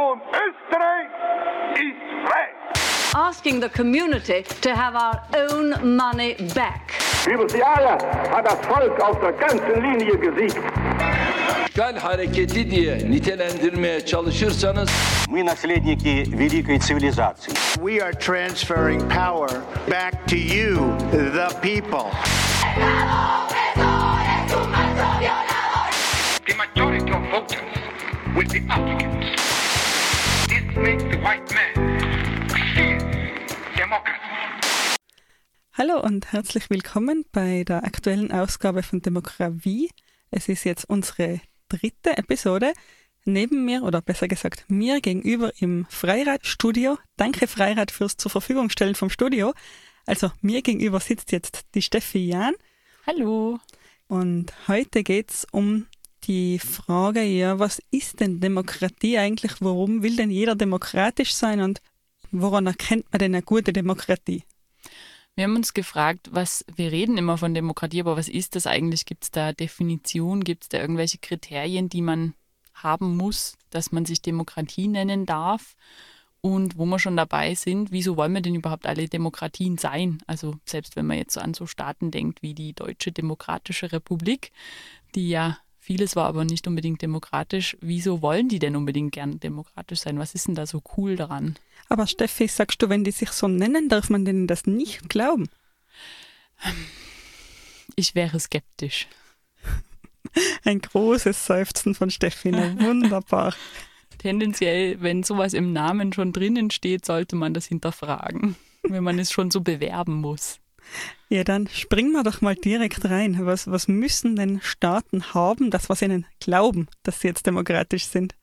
Kanton Österreich ist frei. asking the community to have our own money back. Über die Jahre hat das Volk auf der ganzen Linie gesiegt. işgal hareketi diye nitelendirmeye çalışırsanız Мы наследники великой цивилизации. We are transferring power back to you, the people. The majority of voters will be Africans. Hallo und herzlich willkommen bei der aktuellen Ausgabe von Demokratie. Es ist jetzt unsere dritte Episode. Neben mir, oder besser gesagt mir gegenüber im Freiradstudio. Danke Freirad fürs zur Verfügung stellen vom Studio. Also mir gegenüber sitzt jetzt die Steffi Jahn. Hallo. Und heute geht's um die Frage, ja, was ist denn Demokratie eigentlich? Warum will denn jeder demokratisch sein und woran erkennt man denn eine gute Demokratie? Wir haben uns gefragt, was, wir reden immer von Demokratie, aber was ist das eigentlich? Gibt es da Definitionen? Gibt es da irgendwelche Kriterien, die man haben muss, dass man sich Demokratie nennen darf? Und wo wir schon dabei sind, wieso wollen wir denn überhaupt alle Demokratien sein? Also selbst wenn man jetzt so an so Staaten denkt wie die Deutsche Demokratische Republik, die ja vieles war, aber nicht unbedingt demokratisch. Wieso wollen die denn unbedingt gern demokratisch sein? Was ist denn da so cool daran? Aber Steffi, sagst du, wenn die sich so nennen, darf man denen das nicht glauben? Ich wäre skeptisch. Ein großes Seufzen von Steffi, wunderbar. Tendenziell, wenn sowas im Namen schon drinnen steht, sollte man das hinterfragen, wenn man es schon so bewerben muss. Ja, dann springen wir doch mal direkt rein. Was, was müssen denn Staaten haben, das was ihnen glauben, dass sie jetzt demokratisch sind?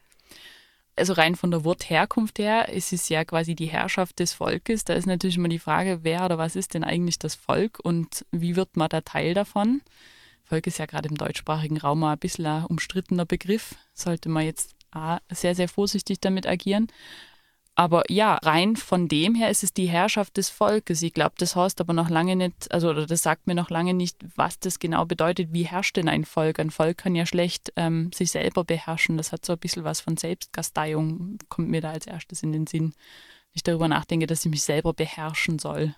Also rein von der Wortherkunft her, es ist ja quasi die Herrschaft des Volkes. Da ist natürlich immer die Frage, wer oder was ist denn eigentlich das Volk und wie wird man da Teil davon? Volk ist ja gerade im deutschsprachigen Raum ein bisschen ein umstrittener Begriff. Sollte man jetzt sehr, sehr vorsichtig damit agieren. Aber ja, rein von dem her ist es die Herrschaft des Volkes. Ich glaube, das heißt aber noch lange nicht, also oder das sagt mir noch lange nicht, was das genau bedeutet. Wie herrscht denn ein Volk? Ein Volk kann ja schlecht ähm, sich selber beherrschen. Das hat so ein bisschen was von Selbstkasteiung, kommt mir da als erstes in den Sinn. Wenn Ich darüber nachdenke, dass ich mich selber beherrschen soll.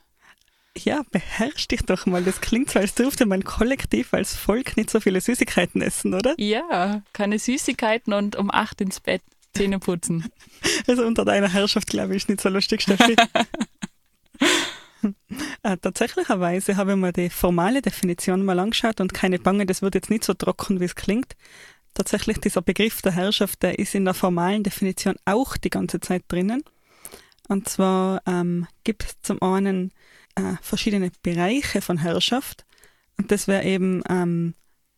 Ja, beherrsch dich doch mal. Das klingt so, als dürfte man kollektiv als Volk nicht so viele Süßigkeiten essen, oder? Ja, keine Süßigkeiten und um acht ins Bett. Zähne putzen. Also unter deiner Herrschaft, glaube ich, ist nicht so lustig, Steffi. äh, tatsächlicherweise habe ich mir die formale Definition mal angeschaut und keine Bange, das wird jetzt nicht so trocken, wie es klingt. Tatsächlich, dieser Begriff der Herrschaft, der ist in der formalen Definition auch die ganze Zeit drinnen. Und zwar ähm, gibt es zum einen äh, verschiedene Bereiche von Herrschaft. Und das wäre eben ähm,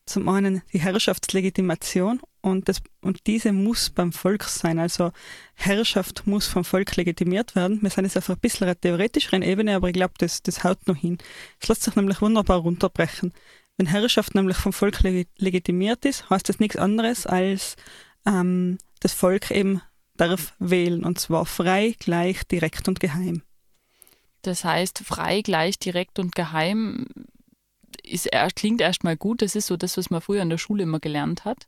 zum einen die Herrschaftslegitimation und, das, und diese muss beim Volk sein. Also Herrschaft muss vom Volk legitimiert werden. Wir sind jetzt auf ein bisschen einer theoretischeren Ebene, aber ich glaube, das, das haut noch hin. Es lässt sich nämlich wunderbar runterbrechen. Wenn Herrschaft nämlich vom Volk leg legitimiert ist, heißt das nichts anderes als ähm, das Volk eben darf wählen und zwar frei, gleich, direkt und geheim. Das heißt, frei, gleich, direkt und geheim ist, klingt erstmal gut. Das ist so das, was man früher in der Schule immer gelernt hat.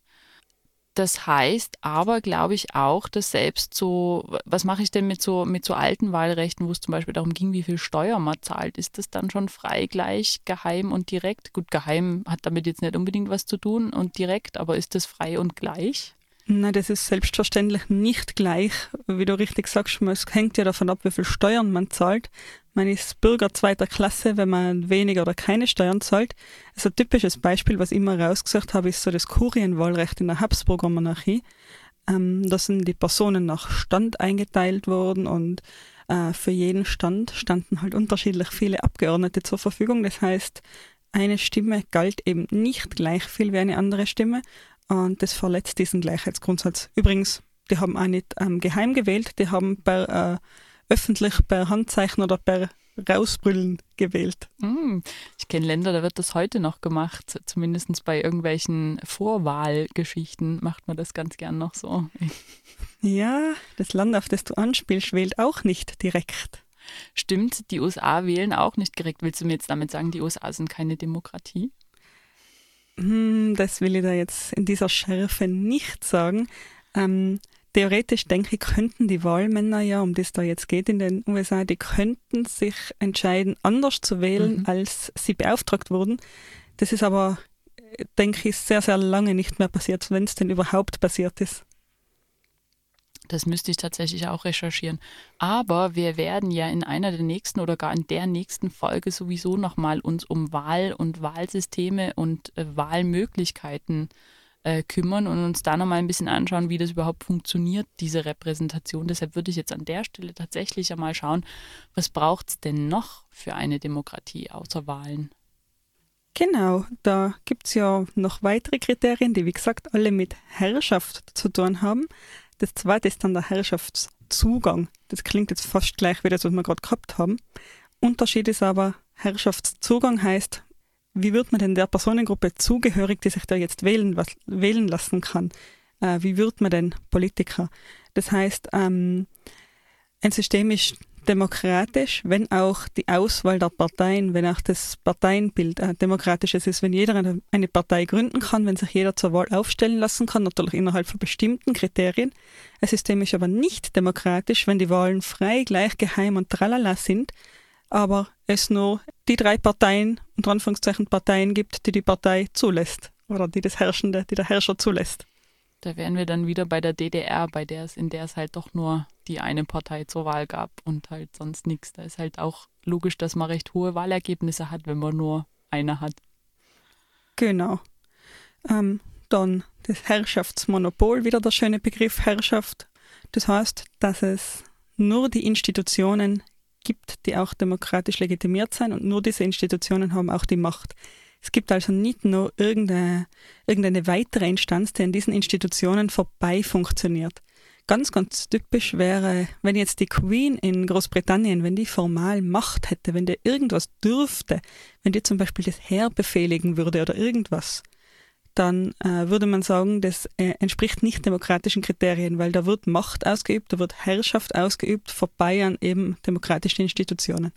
Das heißt aber, glaube ich, auch, dass selbst so, was mache ich denn mit so, mit so alten Wahlrechten, wo es zum Beispiel darum ging, wie viel Steuer man zahlt? Ist das dann schon frei, gleich, geheim und direkt? Gut, geheim hat damit jetzt nicht unbedingt was zu tun und direkt, aber ist das frei und gleich? Nein, das ist selbstverständlich nicht gleich. Wie du richtig sagst, es hängt ja davon ab, wie viel Steuern man zahlt. Man ist Bürger zweiter Klasse, wenn man weniger oder keine Steuern zahlt. Also ein typisches Beispiel, was ich immer rausgesucht habe, ist so das Kurienwahlrecht in der Habsburger Monarchie. Ähm, da sind die Personen nach Stand eingeteilt worden und äh, für jeden Stand standen halt unterschiedlich viele Abgeordnete zur Verfügung. Das heißt, eine Stimme galt eben nicht gleich viel wie eine andere Stimme und das verletzt diesen Gleichheitsgrundsatz. Übrigens, die haben auch nicht ähm, geheim gewählt, die haben per, äh, öffentlich per Handzeichen oder per Rausbrüllen gewählt. Mm, ich kenne Länder, da wird das heute noch gemacht. Zumindest bei irgendwelchen Vorwahlgeschichten macht man das ganz gern noch so. Ja, das Land, auf das du anspielst, wählt auch nicht direkt. Stimmt, die USA wählen auch nicht direkt. Willst du mir jetzt damit sagen, die USA sind keine Demokratie? Hm, das will ich da jetzt in dieser Schärfe nicht sagen. Ähm, theoretisch denke ich, könnten die Wahlmänner ja, um das da jetzt geht in den USA, die könnten sich entscheiden, anders zu wählen, mhm. als sie beauftragt wurden. Das ist aber, denke ich, sehr, sehr lange nicht mehr passiert, wenn es denn überhaupt passiert ist. Das müsste ich tatsächlich auch recherchieren. Aber wir werden ja in einer der nächsten oder gar in der nächsten Folge sowieso nochmal uns um Wahl und Wahlsysteme und äh, Wahlmöglichkeiten äh, kümmern und uns da nochmal ein bisschen anschauen, wie das überhaupt funktioniert, diese Repräsentation. Deshalb würde ich jetzt an der Stelle tatsächlich einmal schauen, was braucht es denn noch für eine Demokratie außer Wahlen? Genau, da gibt es ja noch weitere Kriterien, die wie gesagt alle mit Herrschaft zu tun haben. Das zweite ist dann der Herrschaftszugang. Das klingt jetzt fast gleich wie das, was wir gerade gehabt haben. Unterschied ist aber, Herrschaftszugang heißt, wie wird man denn der Personengruppe zugehörig, die sich da jetzt wählen, was, wählen lassen kann? Äh, wie wird man denn Politiker? Das heißt, ähm, ein System ist demokratisch, wenn auch die Auswahl der Parteien, wenn auch das Parteienbild äh, demokratisch ist, wenn jeder eine, eine, Partei gründen kann, wenn sich jeder zur Wahl aufstellen lassen kann, natürlich innerhalb von bestimmten Kriterien. Ein System ist aber nicht demokratisch, wenn die Wahlen frei, gleich, geheim und tralala sind, aber es nur die drei Parteien, unter Anführungszeichen Parteien gibt, die die Partei zulässt oder die das Herrschende, die der Herrscher zulässt. Da wären wir dann wieder bei der DDR, bei der es, in der es halt doch nur die eine Partei zur Wahl gab und halt sonst nichts. Da ist halt auch logisch, dass man recht hohe Wahlergebnisse hat, wenn man nur eine hat. Genau. Ähm, dann das Herrschaftsmonopol, wieder der schöne Begriff Herrschaft. Das heißt, dass es nur die Institutionen gibt, die auch demokratisch legitimiert sind und nur diese Institutionen haben auch die Macht. Es gibt also nicht nur irgendeine, irgendeine weitere Instanz, die an diesen Institutionen vorbei funktioniert. Ganz, ganz typisch wäre, wenn jetzt die Queen in Großbritannien, wenn die formal Macht hätte, wenn die irgendwas dürfte, wenn die zum Beispiel das Heer befehligen würde oder irgendwas, dann äh, würde man sagen, das äh, entspricht nicht demokratischen Kriterien, weil da wird Macht ausgeübt, da wird Herrschaft ausgeübt, vorbei an eben demokratischen Institutionen.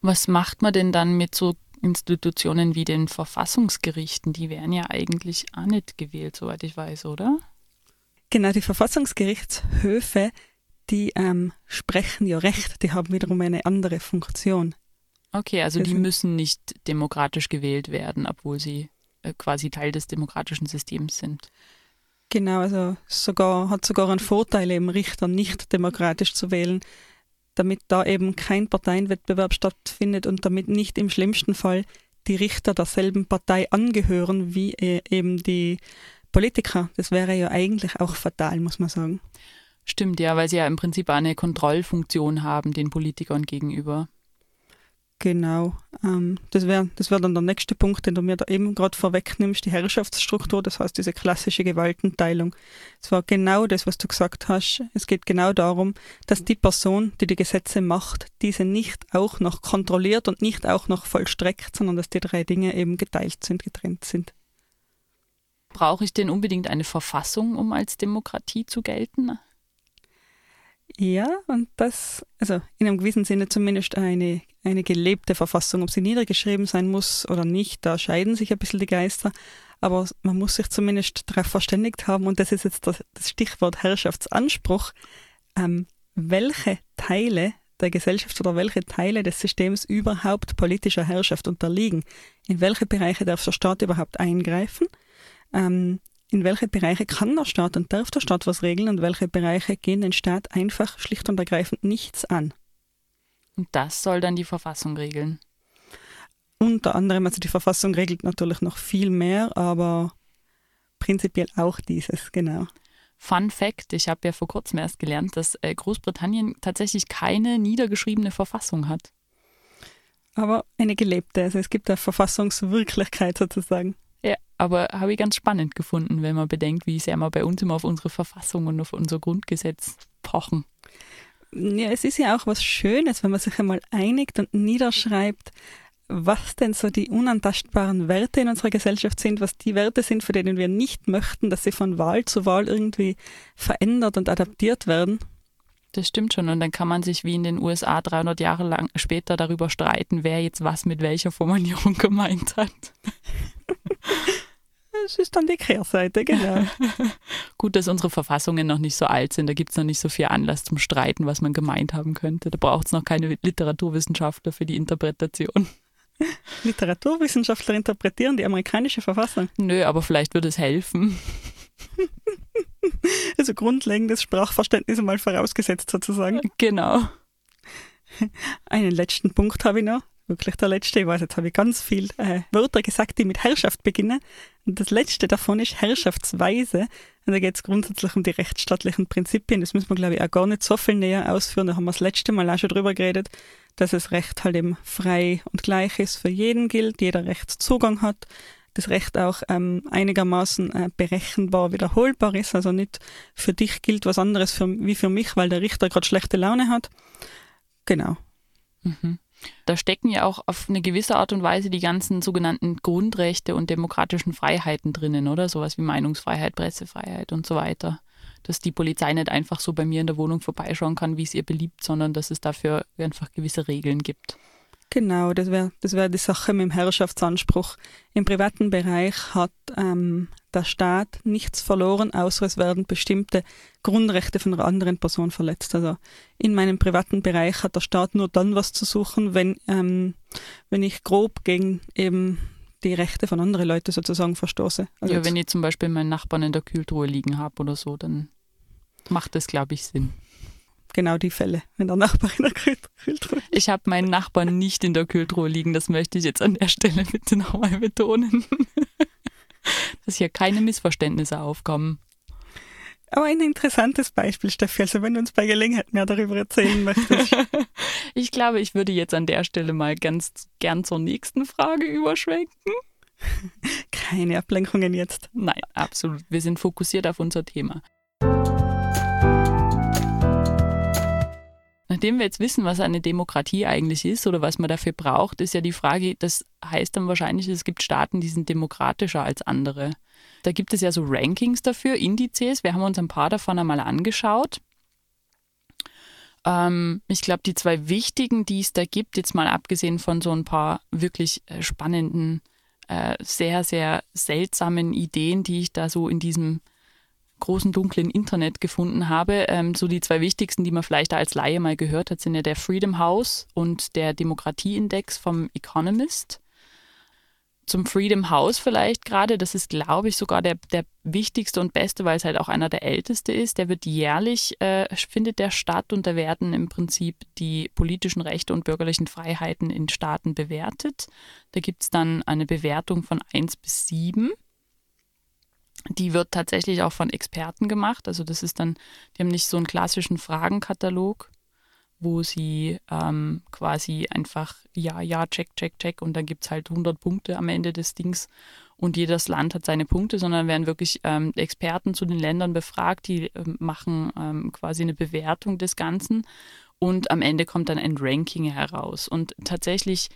Was macht man denn dann mit so Institutionen wie den Verfassungsgerichten, die werden ja eigentlich auch nicht gewählt, soweit ich weiß, oder? Genau, die Verfassungsgerichtshöfe, die ähm, sprechen ja Recht, die haben wiederum eine andere Funktion. Okay, also die müssen nicht demokratisch gewählt werden, obwohl sie quasi Teil des demokratischen Systems sind. Genau, also sogar, hat sogar einen Vorteil, eben Richter nicht demokratisch zu wählen, damit da eben kein Parteienwettbewerb stattfindet und damit nicht im schlimmsten Fall die Richter derselben Partei angehören wie äh, eben die Politiker. Das wäre ja eigentlich auch fatal, muss man sagen. Stimmt, ja, weil sie ja im Prinzip eine Kontrollfunktion haben den Politikern gegenüber. Genau. Ähm, das wäre das wär dann der nächste Punkt, den du mir da eben gerade vorwegnimmst, die Herrschaftsstruktur, das heißt diese klassische Gewaltenteilung. Es war genau das, was du gesagt hast. Es geht genau darum, dass die Person, die die Gesetze macht, diese nicht auch noch kontrolliert und nicht auch noch vollstreckt, sondern dass die drei Dinge eben geteilt sind, getrennt sind. Brauche ich denn unbedingt eine Verfassung, um als Demokratie zu gelten? Ja, und das, also in einem gewissen Sinne zumindest eine, eine gelebte Verfassung. Ob sie niedergeschrieben sein muss oder nicht, da scheiden sich ein bisschen die Geister. Aber man muss sich zumindest darauf verständigt haben, und das ist jetzt das, das Stichwort Herrschaftsanspruch, ähm, welche Teile der Gesellschaft oder welche Teile des Systems überhaupt politischer Herrschaft unterliegen. In welche Bereiche darf der Staat überhaupt eingreifen? Ähm, in welche Bereiche kann der Staat und darf der Staat was regeln und welche Bereiche gehen den Staat einfach schlicht und ergreifend nichts an. Und das soll dann die Verfassung regeln. Unter anderem, also die Verfassung regelt natürlich noch viel mehr, aber prinzipiell auch dieses, genau. Fun Fact, ich habe ja vor kurzem erst gelernt, dass äh, Großbritannien tatsächlich keine niedergeschriebene Verfassung hat. Aber eine gelebte, also es gibt eine Verfassungswirklichkeit sozusagen. Aber habe ich ganz spannend gefunden, wenn man bedenkt, wie sehr wir bei uns immer auf unsere Verfassung und auf unser Grundgesetz pochen. Ja, es ist ja auch was Schönes, wenn man sich einmal einigt und niederschreibt, was denn so die unantastbaren Werte in unserer Gesellschaft sind, was die Werte sind, für denen wir nicht möchten, dass sie von Wahl zu Wahl irgendwie verändert und adaptiert werden. Das stimmt schon. Und dann kann man sich wie in den USA 300 Jahre lang später darüber streiten, wer jetzt was mit welcher Formulierung gemeint hat. Das ist dann die Kehrseite, genau. Gut, dass unsere Verfassungen noch nicht so alt sind. Da gibt es noch nicht so viel Anlass zum Streiten, was man gemeint haben könnte. Da braucht es noch keine Literaturwissenschaftler für die Interpretation. Literaturwissenschaftler interpretieren die amerikanische Verfassung. Nö, aber vielleicht würde es helfen. Also grundlegendes Sprachverständnis mal vorausgesetzt sozusagen. Genau. Einen letzten Punkt habe ich noch. Wirklich der letzte. Ich weiß, jetzt habe ich ganz viel äh, Wörter gesagt, die mit Herrschaft beginnen. Und das letzte davon ist Herrschaftsweise. Und da geht es grundsätzlich um die rechtsstaatlichen Prinzipien. Das müssen wir, glaube ich, auch gar nicht so viel näher ausführen. Da haben wir das letzte Mal auch schon drüber geredet, dass das Recht halt eben frei und gleich ist, für jeden gilt, jeder Rechtszugang hat, das Recht auch ähm, einigermaßen äh, berechenbar wiederholbar ist, also nicht für dich gilt was anderes für, wie für mich, weil der Richter gerade schlechte Laune hat. Genau. Mhm. Da stecken ja auch auf eine gewisse Art und Weise die ganzen sogenannten Grundrechte und demokratischen Freiheiten drinnen, oder? Sowas wie Meinungsfreiheit, Pressefreiheit und so weiter. Dass die Polizei nicht einfach so bei mir in der Wohnung vorbeischauen kann, wie es ihr beliebt, sondern dass es dafür einfach gewisse Regeln gibt. Genau, das wäre das wär die Sache mit dem Herrschaftsanspruch. Im privaten Bereich hat ähm, der Staat nichts verloren, außer es werden bestimmte Grundrechte von einer anderen Person verletzt. Also in meinem privaten Bereich hat der Staat nur dann was zu suchen, wenn, ähm, wenn ich grob gegen eben die Rechte von anderen Leuten sozusagen verstoße. Also ja, wenn ich zum Beispiel meinen Nachbarn in der Kühltruhe liegen habe oder so, dann macht das, glaube ich, Sinn genau die Fälle, wenn der Nachbar in der Kühltruhe liegt. Ich habe meinen Nachbarn nicht in der Kühltruhe liegen, das möchte ich jetzt an der Stelle bitte nochmal betonen. Dass hier keine Missverständnisse aufkommen. Aber ein interessantes Beispiel, Steffi, also wenn du uns bei Gelegenheit mehr darüber erzählen möchtest. ich glaube, ich würde jetzt an der Stelle mal ganz gern zur nächsten Frage überschwenken. Keine Ablenkungen jetzt. Nein, absolut. Wir sind fokussiert auf unser Thema. Nachdem wir jetzt wissen, was eine Demokratie eigentlich ist oder was man dafür braucht, ist ja die Frage, das heißt dann wahrscheinlich, es gibt Staaten, die sind demokratischer als andere. Da gibt es ja so Rankings dafür, Indizes. Wir haben uns ein paar davon einmal angeschaut. Ähm, ich glaube, die zwei wichtigen, die es da gibt, jetzt mal abgesehen von so ein paar wirklich äh, spannenden, äh, sehr, sehr seltsamen Ideen, die ich da so in diesem großen dunklen Internet gefunden habe. Ähm, so die zwei wichtigsten, die man vielleicht als Laie mal gehört hat, sind ja der Freedom House und der Demokratieindex vom Economist. Zum Freedom House vielleicht gerade, das ist, glaube ich, sogar der, der wichtigste und beste, weil es halt auch einer der älteste ist. Der wird jährlich, äh, findet der statt und da werden im Prinzip die politischen Rechte und bürgerlichen Freiheiten in Staaten bewertet. Da gibt es dann eine Bewertung von 1 bis 7 die wird tatsächlich auch von Experten gemacht. Also das ist dann, die haben nicht so einen klassischen Fragenkatalog, wo sie ähm, quasi einfach ja, ja, check, check, check und dann gibt es halt 100 Punkte am Ende des Dings und jedes Land hat seine Punkte, sondern werden wirklich ähm, Experten zu den Ländern befragt, die ähm, machen ähm, quasi eine Bewertung des Ganzen und am Ende kommt dann ein Ranking heraus. Und tatsächlich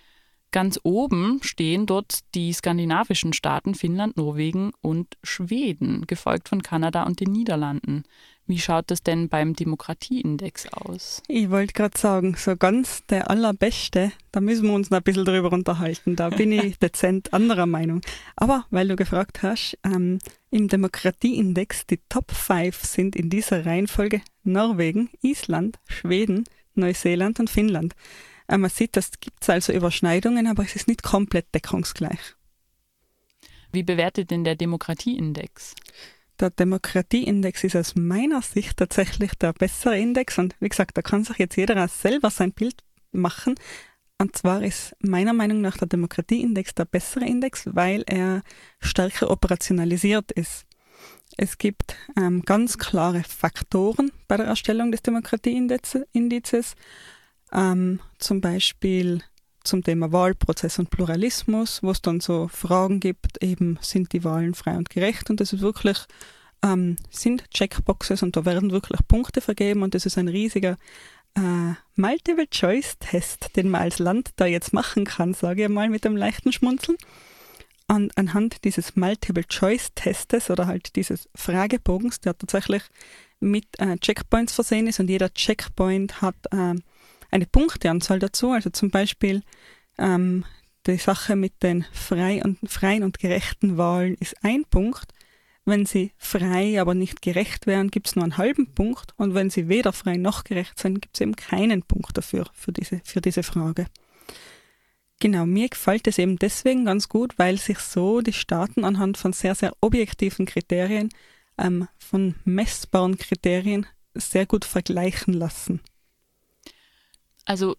Ganz oben stehen dort die skandinavischen Staaten Finnland, Norwegen und Schweden, gefolgt von Kanada und den Niederlanden. Wie schaut das denn beim Demokratieindex aus? Ich wollte gerade sagen, so ganz der allerbeste, da müssen wir uns noch ein bisschen drüber unterhalten. Da bin ich dezent anderer Meinung. Aber weil du gefragt hast, ähm, im Demokratieindex die Top 5 sind in dieser Reihenfolge Norwegen, Island, Schweden, Neuseeland und Finnland. Äh, man sieht, das gibt also Überschneidungen, aber es ist nicht komplett deckungsgleich. Wie bewertet denn der Demokratieindex? Der Demokratieindex ist aus meiner Sicht tatsächlich der bessere Index und wie gesagt, da kann sich jetzt jeder selber sein Bild machen. Und zwar ist meiner Meinung nach der Demokratieindex der bessere Index, weil er stärker operationalisiert ist. Es gibt ähm, ganz klare Faktoren bei der Erstellung des Demokratieindizes ähm, zum Beispiel zum Thema Wahlprozess und Pluralismus, wo es dann so Fragen gibt, eben sind die Wahlen frei und gerecht und das ist wirklich, ähm, sind Checkboxes und da werden wirklich Punkte vergeben und das ist ein riesiger äh, Multiple-Choice-Test, den man als Land da jetzt machen kann, sage ich mal mit einem leichten Schmunzeln. Und anhand dieses Multiple-Choice-Testes oder halt dieses Fragebogens, der tatsächlich mit äh, Checkpoints versehen ist und jeder Checkpoint hat äh, eine Punkteanzahl dazu. Also zum Beispiel ähm, die Sache mit den frei und, freien und gerechten Wahlen ist ein Punkt. Wenn sie frei, aber nicht gerecht wären, gibt es nur einen halben Punkt. Und wenn sie weder frei noch gerecht sind, gibt es eben keinen Punkt dafür, für diese, für diese Frage. Genau, mir gefällt es eben deswegen ganz gut, weil sich so die Staaten anhand von sehr, sehr objektiven Kriterien, ähm, von messbaren Kriterien sehr gut vergleichen lassen. Also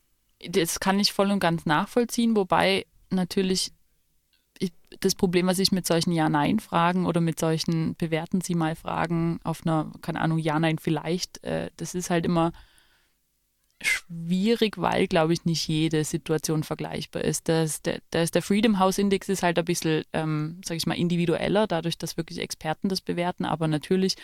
das kann ich voll und ganz nachvollziehen, wobei natürlich das Problem, was ich mit solchen Ja-Nein-Fragen oder mit solchen Bewerten Sie mal Fragen auf einer, keine Ahnung, Ja-Nein vielleicht, äh, das ist halt immer schwierig, weil, glaube ich, nicht jede Situation vergleichbar ist. Das, der, das, der Freedom House Index ist halt ein bisschen, ähm, sage ich mal, individueller, dadurch, dass wirklich Experten das bewerten, aber natürlich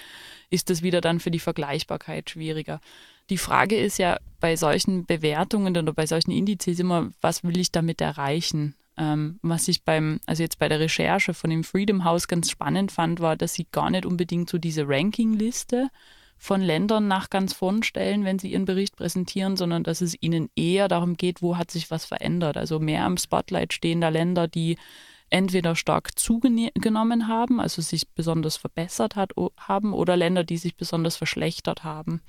ist das wieder dann für die Vergleichbarkeit schwieriger. Die Frage ist ja bei solchen Bewertungen oder bei solchen Indizes immer, was will ich damit erreichen? Ähm, was ich beim, also jetzt bei der Recherche von dem Freedom House ganz spannend fand, war, dass sie gar nicht unbedingt so diese Rankingliste von Ländern nach ganz vorn stellen, wenn sie ihren Bericht präsentieren, sondern dass es ihnen eher darum geht, wo hat sich was verändert. Also mehr im Spotlight stehen da Länder, die entweder stark zugenommen haben, also sich besonders verbessert hat, haben, oder Länder, die sich besonders verschlechtert haben.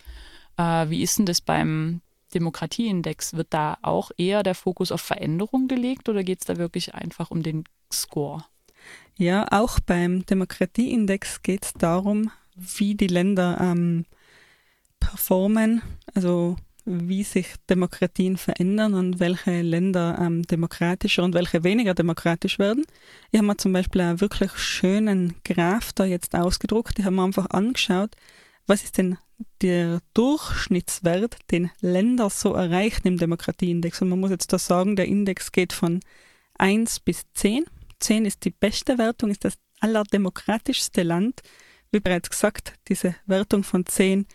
Äh, wie ist denn das beim Demokratieindex? Wird da auch eher der Fokus auf Veränderung gelegt oder geht es da wirklich einfach um den Score? Ja, auch beim Demokratieindex geht es darum, wie die Länder ähm, performen, also wie sich Demokratien verändern und welche Länder ähm, demokratischer und welche weniger demokratisch werden. Ich habe mir zum Beispiel einen wirklich schönen Graph da jetzt ausgedruckt. Ich habe mir einfach angeschaut, was ist denn der Durchschnittswert, den Länder so erreichen im Demokratieindex. Und man muss jetzt da sagen, der Index geht von 1 bis 10. 10 ist die beste Wertung, ist das allerdemokratischste Land. Wie bereits gesagt, diese Wertung von 10,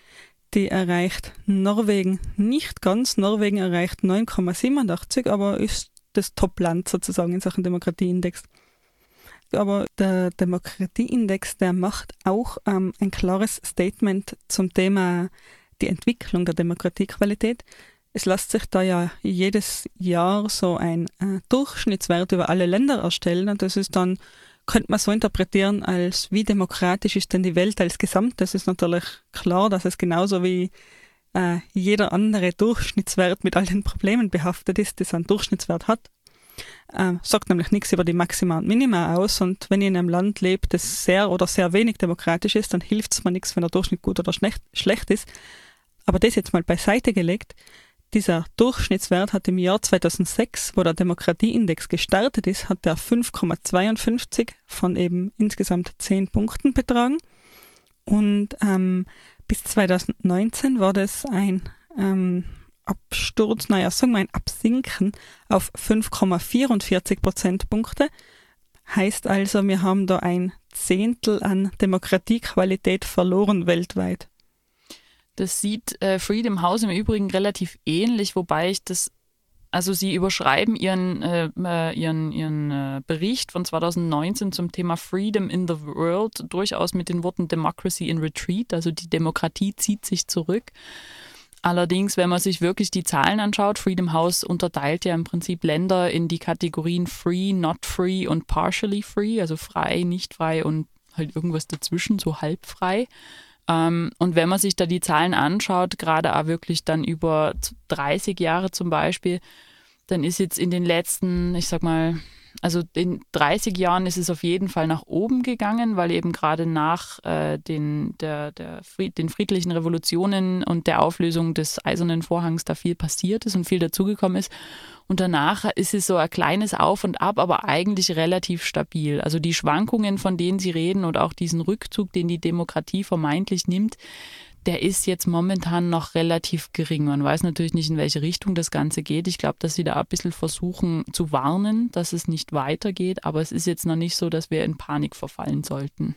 die erreicht Norwegen nicht ganz. Norwegen erreicht 9,87, aber ist das Top-Land sozusagen in Sachen Demokratieindex aber der Demokratieindex, der macht auch ähm, ein klares Statement zum Thema die Entwicklung der Demokratiequalität. Es lässt sich da ja jedes Jahr so ein äh, Durchschnittswert über alle Länder erstellen und das ist dann, könnte man so interpretieren, als wie demokratisch ist denn die Welt als Gesamt. Das ist natürlich klar, dass es genauso wie äh, jeder andere Durchschnittswert mit all den Problemen behaftet ist, das einen Durchschnittswert hat. Äh, sagt nämlich nichts über die Maxima und Minima aus. Und wenn ihr in einem Land lebt, das sehr oder sehr wenig demokratisch ist, dann hilft es mir nichts, wenn der Durchschnitt gut oder schlecht, schlecht ist. Aber das jetzt mal beiseite gelegt. Dieser Durchschnittswert hat im Jahr 2006, wo der Demokratieindex gestartet ist, hat der 5,52 von eben insgesamt 10 Punkten betragen. Und ähm, bis 2019 war das ein ähm, Absturz, naja, sagen wir ein Absinken auf 5,44 Prozentpunkte. Heißt also, wir haben da ein Zehntel an Demokratiequalität verloren weltweit. Das sieht äh, Freedom House im Übrigen relativ ähnlich, wobei ich das, also sie überschreiben ihren, äh, äh ihren, ihren äh, Bericht von 2019 zum Thema Freedom in the World durchaus mit den Worten Democracy in Retreat, also die Demokratie zieht sich zurück. Allerdings, wenn man sich wirklich die Zahlen anschaut, Freedom House unterteilt ja im Prinzip Länder in die Kategorien Free, Not Free und Partially Free, also frei, nicht frei und halt irgendwas dazwischen, so halb frei. Ähm, und wenn man sich da die Zahlen anschaut, gerade auch wirklich dann über 30 Jahre zum Beispiel, dann ist jetzt in den letzten, ich sag mal, also in 30 Jahren ist es auf jeden Fall nach oben gegangen, weil eben gerade nach äh, den, der, der Fried, den friedlichen Revolutionen und der Auflösung des Eisernen Vorhangs da viel passiert ist und viel dazugekommen ist. Und danach ist es so ein kleines Auf und Ab, aber eigentlich relativ stabil. Also die Schwankungen, von denen Sie reden und auch diesen Rückzug, den die Demokratie vermeintlich nimmt, der ist jetzt momentan noch relativ gering. Man weiß natürlich nicht, in welche Richtung das Ganze geht. Ich glaube, dass sie da ein bisschen versuchen zu warnen, dass es nicht weitergeht, aber es ist jetzt noch nicht so, dass wir in Panik verfallen sollten.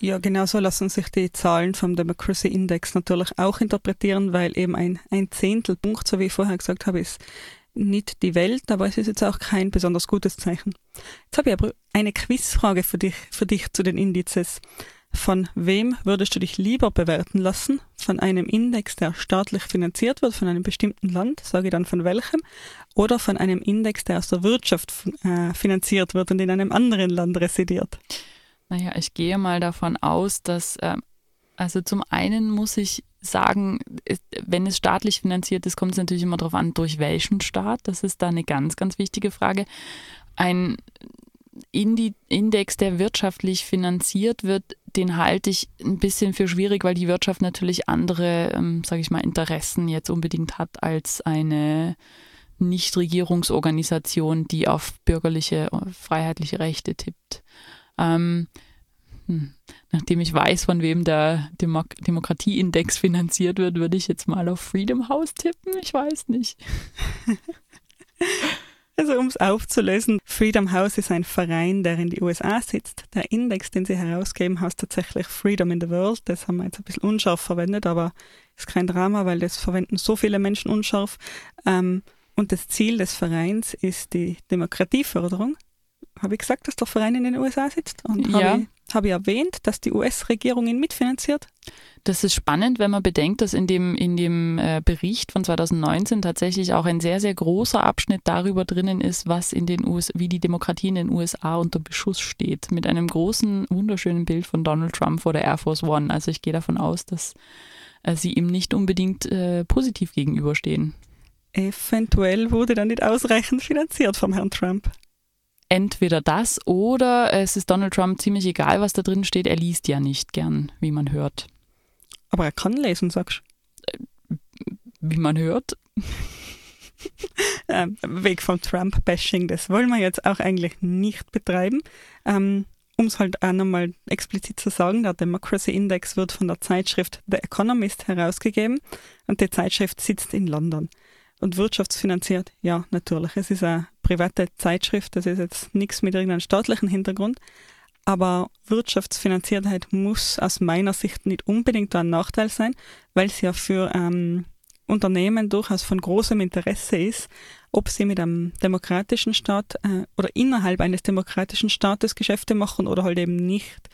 Ja, genau so lassen sich die Zahlen vom Democracy Index natürlich auch interpretieren, weil eben ein, ein Zehntelpunkt, so wie ich vorher gesagt habe, ist nicht die Welt, aber es ist jetzt auch kein besonders gutes Zeichen. Jetzt habe ich aber eine Quizfrage für dich, für dich zu den Indizes. Von wem würdest du dich lieber bewerten lassen? Von einem Index, der staatlich finanziert wird, von einem bestimmten Land, sage dann von welchem, oder von einem Index, der aus der Wirtschaft äh, finanziert wird und in einem anderen Land residiert? Naja, ich gehe mal davon aus, dass, äh, also zum einen muss ich sagen, wenn es staatlich finanziert ist, kommt es natürlich immer darauf an, durch welchen Staat. Das ist da eine ganz, ganz wichtige Frage. Ein Index, der wirtschaftlich finanziert wird, den halte ich ein bisschen für schwierig, weil die Wirtschaft natürlich andere, ähm, sage ich mal, Interessen jetzt unbedingt hat als eine Nichtregierungsorganisation, die auf bürgerliche, freiheitliche Rechte tippt. Ähm, hm. Nachdem ich weiß, von wem der Demo Demokratieindex finanziert wird, würde ich jetzt mal auf Freedom House tippen. Ich weiß nicht. Also um es aufzulösen, Freedom House ist ein Verein, der in die USA sitzt. Der Index, den sie herausgeben, heißt tatsächlich Freedom in the World. Das haben wir jetzt ein bisschen unscharf verwendet, aber ist kein Drama, weil das verwenden so viele Menschen unscharf. Ähm, und das Ziel des Vereins ist die Demokratieförderung. Habe ich gesagt, dass der Verein in den USA sitzt? Und ja. habe ich erwähnt, dass die US-Regierung ihn mitfinanziert? Das ist spannend, wenn man bedenkt, dass in dem, in dem äh, Bericht von 2019 tatsächlich auch ein sehr, sehr großer Abschnitt darüber drinnen ist, was in den US wie die Demokratie in den USA unter Beschuss steht. Mit einem großen, wunderschönen Bild von Donald Trump vor der Air Force One. Also ich gehe davon aus, dass äh, sie ihm nicht unbedingt äh, positiv gegenüberstehen. Eventuell wurde dann nicht ausreichend finanziert vom Herrn Trump entweder das oder es ist Donald Trump ziemlich egal, was da drin steht. Er liest ja nicht gern, wie man hört. Aber er kann lesen, sagst du? Wie man hört. ähm, Weg vom Trump-Bashing, das wollen wir jetzt auch eigentlich nicht betreiben. Ähm, um es halt auch nochmal explizit zu sagen, der Democracy Index wird von der Zeitschrift The Economist herausgegeben und die Zeitschrift sitzt in London. Und wirtschaftsfinanziert, ja, natürlich. Es ist eine private Zeitschrift, das ist jetzt nichts mit irgendeinem staatlichen Hintergrund. Aber Wirtschaftsfinanziertheit muss aus meiner Sicht nicht unbedingt ein Nachteil sein, weil es ja für ähm, Unternehmen durchaus von großem Interesse ist, ob sie mit einem demokratischen Staat äh, oder innerhalb eines demokratischen Staates Geschäfte machen oder halt eben nicht.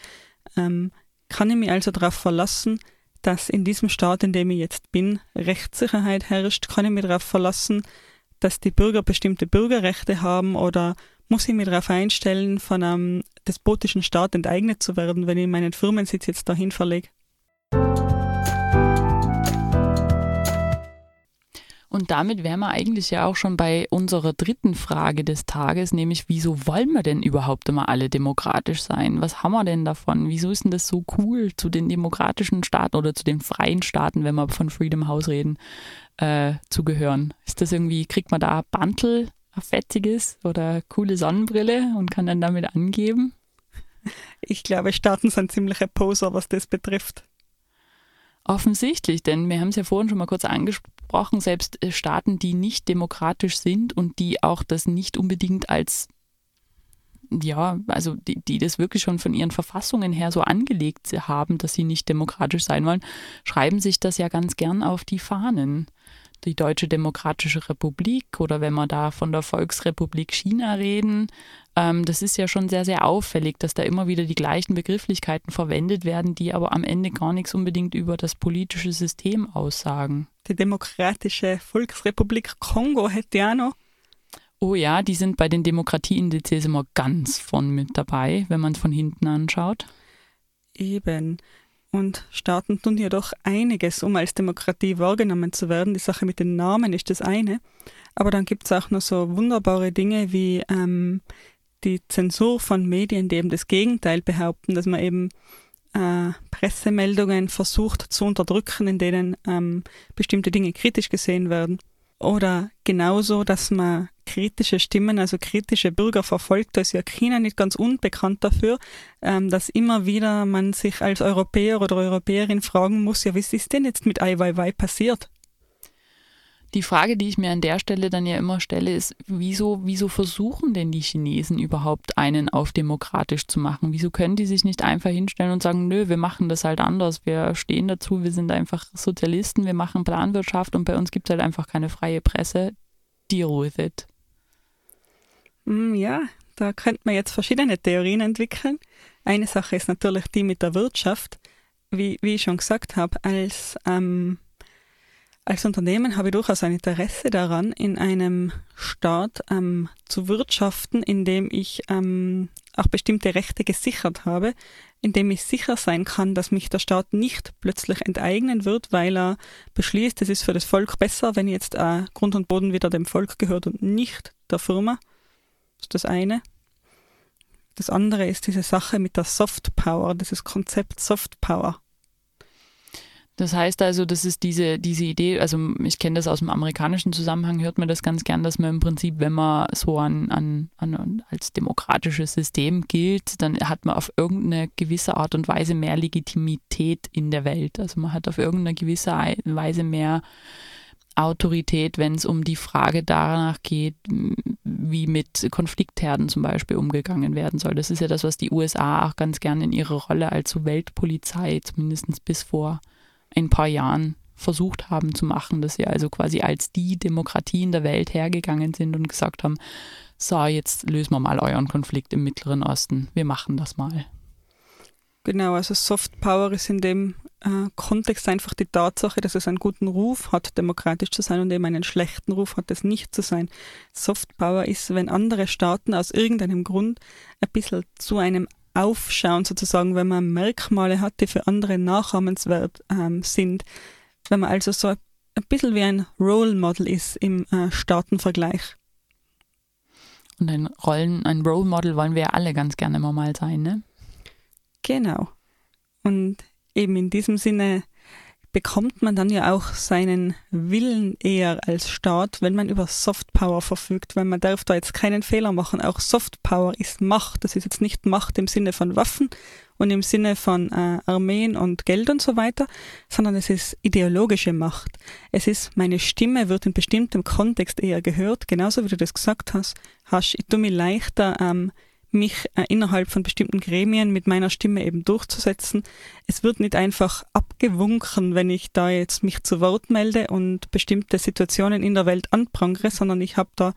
Ähm, kann ich mich also darauf verlassen, dass in diesem Staat, in dem ich jetzt bin, Rechtssicherheit herrscht? Kann ich mich darauf verlassen, dass die Bürger bestimmte Bürgerrechte haben oder muss ich mich darauf einstellen, von einem despotischen Staat enteignet zu werden, wenn ich meinen Firmensitz jetzt dahin verlege? Und damit wären wir eigentlich ja auch schon bei unserer dritten Frage des Tages, nämlich wieso wollen wir denn überhaupt immer alle demokratisch sein? Was haben wir denn davon? Wieso ist denn das so cool, zu den demokratischen Staaten oder zu den freien Staaten, wenn wir von Freedom House reden, äh, zu gehören? Ist das irgendwie, kriegt man da Bantel, fettiges oder coole Sonnenbrille und kann dann damit angeben? Ich glaube, Staaten sind ziemliche Poser, was das betrifft. Offensichtlich, denn wir haben es ja vorhin schon mal kurz angesprochen, selbst äh, Staaten, die nicht demokratisch sind und die auch das nicht unbedingt als, ja, also die, die das wirklich schon von ihren Verfassungen her so angelegt haben, dass sie nicht demokratisch sein wollen, schreiben sich das ja ganz gern auf die Fahnen die Deutsche Demokratische Republik oder wenn wir da von der Volksrepublik China reden, ähm, das ist ja schon sehr, sehr auffällig, dass da immer wieder die gleichen Begrifflichkeiten verwendet werden, die aber am Ende gar nichts unbedingt über das politische System aussagen. Die Demokratische Volksrepublik Kongo hätte ja noch. Oh ja, die sind bei den Demokratieindizes immer ganz von mit dabei, wenn man es von hinten anschaut. Eben. Und Staaten tun ja doch einiges, um als Demokratie wahrgenommen zu werden. Die Sache mit den Namen ist das eine. Aber dann gibt es auch noch so wunderbare Dinge wie ähm, die Zensur von Medien, die eben das Gegenteil behaupten, dass man eben äh, Pressemeldungen versucht zu unterdrücken, in denen ähm, bestimmte Dinge kritisch gesehen werden. Oder genauso, dass man kritische Stimmen, also kritische Bürger verfolgt. Da ist ja China nicht ganz unbekannt dafür, ähm, dass immer wieder man sich als Europäer oder Europäerin fragen muss, ja, was ist denn jetzt mit Ai Weiwei passiert? Die Frage, die ich mir an der Stelle dann ja immer stelle, ist, wieso, wieso versuchen denn die Chinesen überhaupt einen auf demokratisch zu machen? Wieso können die sich nicht einfach hinstellen und sagen, nö, wir machen das halt anders, wir stehen dazu, wir sind einfach Sozialisten, wir machen Planwirtschaft und bei uns gibt es halt einfach keine freie Presse. Deal with it. Mm, ja, Da könnte man jetzt verschiedene Theorien entwickeln. Eine Sache ist natürlich die mit der Wirtschaft. Wie, wie ich schon gesagt habe, als, ähm, als Unternehmen habe ich durchaus ein Interesse daran, in einem Staat ähm, zu wirtschaften, in dem ich ähm, auch bestimmte Rechte gesichert habe, in dem ich sicher sein kann, dass mich der Staat nicht plötzlich enteignen wird, weil er beschließt, es ist für das Volk besser, wenn jetzt äh, Grund und Boden wieder dem Volk gehört und nicht der Firma. Das ist das eine. Das andere ist diese Sache mit der Soft Power, dieses Konzept Soft Power. Das heißt also, das ist diese, diese Idee, also ich kenne das aus dem amerikanischen Zusammenhang, hört man das ganz gern, dass man im Prinzip, wenn man so an, an, an als demokratisches System gilt, dann hat man auf irgendeine gewisse Art und Weise mehr Legitimität in der Welt. Also man hat auf irgendeine gewisse Weise mehr Autorität, wenn es um die Frage danach geht, wie mit Konfliktherden zum Beispiel umgegangen werden soll. Das ist ja das, was die USA auch ganz gern in ihrer Rolle als so Weltpolizei, zumindest bis vor ein paar Jahren versucht haben zu machen, dass sie also quasi als die Demokratie in der Welt hergegangen sind und gesagt haben, so, jetzt lösen wir mal euren Konflikt im Mittleren Osten. Wir machen das mal. Genau, also Soft Power ist in dem äh, Kontext einfach die Tatsache, dass es einen guten Ruf hat, demokratisch zu sein und eben einen schlechten Ruf hat, es nicht zu sein. Soft Power ist, wenn andere Staaten aus irgendeinem Grund ein bisschen zu einem aufschauen, sozusagen, wenn man Merkmale hat, die für andere nachahmenswert ähm, sind. Wenn man also so ein bisschen wie ein Role Model ist im äh, Staatenvergleich. Und ein Rollen, ein Role Model wollen wir ja alle ganz gerne mal sein, ne? Genau. Und eben in diesem Sinne bekommt man dann ja auch seinen Willen eher als Staat, wenn man über Softpower verfügt, weil man darf da jetzt keinen Fehler machen. Auch Softpower ist Macht. Das ist jetzt nicht Macht im Sinne von Waffen und im Sinne von äh, Armeen und Geld und so weiter, sondern es ist ideologische Macht. Es ist, meine Stimme wird in bestimmtem Kontext eher gehört, genauso wie du das gesagt hast. hast ich tue mir leichter, ähm, mich äh, innerhalb von bestimmten Gremien mit meiner Stimme eben durchzusetzen. Es wird nicht einfach abgewunken, wenn ich da jetzt mich zu Wort melde und bestimmte Situationen in der Welt anprangere, sondern ich habe da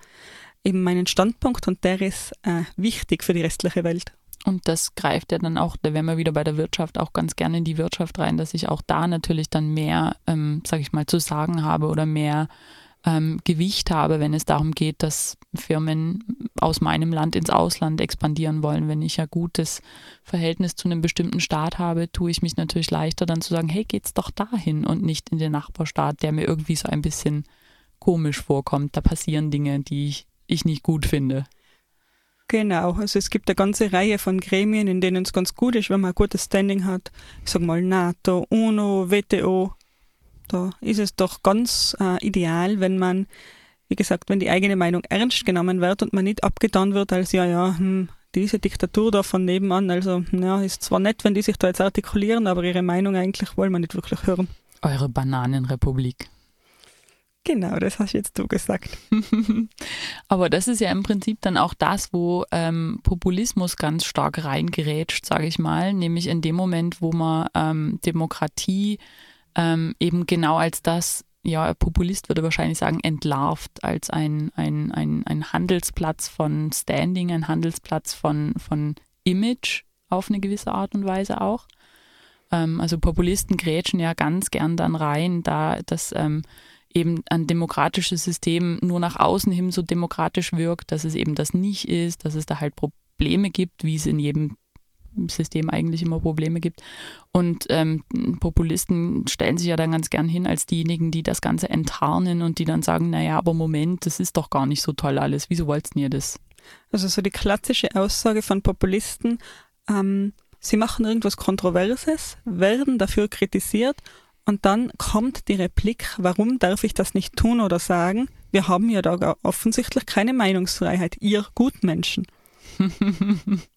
eben meinen Standpunkt und der ist äh, wichtig für die restliche Welt. Und das greift ja dann auch, da wären wir wieder bei der Wirtschaft, auch ganz gerne in die Wirtschaft rein, dass ich auch da natürlich dann mehr, ähm, sage ich mal, zu sagen habe oder mehr ähm, Gewicht habe, wenn es darum geht, dass Firmen aus meinem Land ins Ausland expandieren wollen. Wenn ich ein gutes Verhältnis zu einem bestimmten Staat habe, tue ich mich natürlich leichter, dann zu sagen, hey, geht's doch dahin und nicht in den Nachbarstaat, der mir irgendwie so ein bisschen komisch vorkommt. Da passieren Dinge, die ich, ich nicht gut finde. Genau, also es gibt eine ganze Reihe von Gremien, in denen es ganz gut ist, wenn man ein gutes Standing hat. Ich sag mal NATO, UNO, WTO, da ist es doch ganz äh, ideal, wenn man, wie gesagt, wenn die eigene Meinung ernst genommen wird und man nicht abgetan wird als, ja, ja, hm, diese Diktatur da von nebenan, also, ja, ist zwar nett, wenn die sich da jetzt artikulieren, aber ihre Meinung eigentlich wollen wir nicht wirklich hören. Eure Bananenrepublik. Genau, das hast jetzt du gesagt. Aber das ist ja im Prinzip dann auch das, wo ähm, Populismus ganz stark reingerätscht, sage ich mal, nämlich in dem Moment, wo man ähm, Demokratie ähm, eben genau als das, ja, ein Populist würde wahrscheinlich sagen, entlarvt als ein, ein, ein, ein Handelsplatz von Standing, ein Handelsplatz von, von Image auf eine gewisse Art und Weise auch. Ähm, also Populisten grätschen ja ganz gern dann rein, da das ähm, eben ein demokratisches System nur nach außen hin so demokratisch wirkt, dass es eben das nicht ist, dass es da halt Probleme gibt, wie es in jedem System eigentlich immer Probleme gibt. Und ähm, Populisten stellen sich ja dann ganz gern hin als diejenigen, die das Ganze enttarnen und die dann sagen, naja, aber Moment, das ist doch gar nicht so toll alles. Wieso wollt ihr das? Also so die klassische Aussage von Populisten, ähm, sie machen irgendwas Kontroverses, werden dafür kritisiert und dann kommt die Replik, warum darf ich das nicht tun oder sagen? Wir haben ja da offensichtlich keine Meinungsfreiheit, ihr Gutmenschen.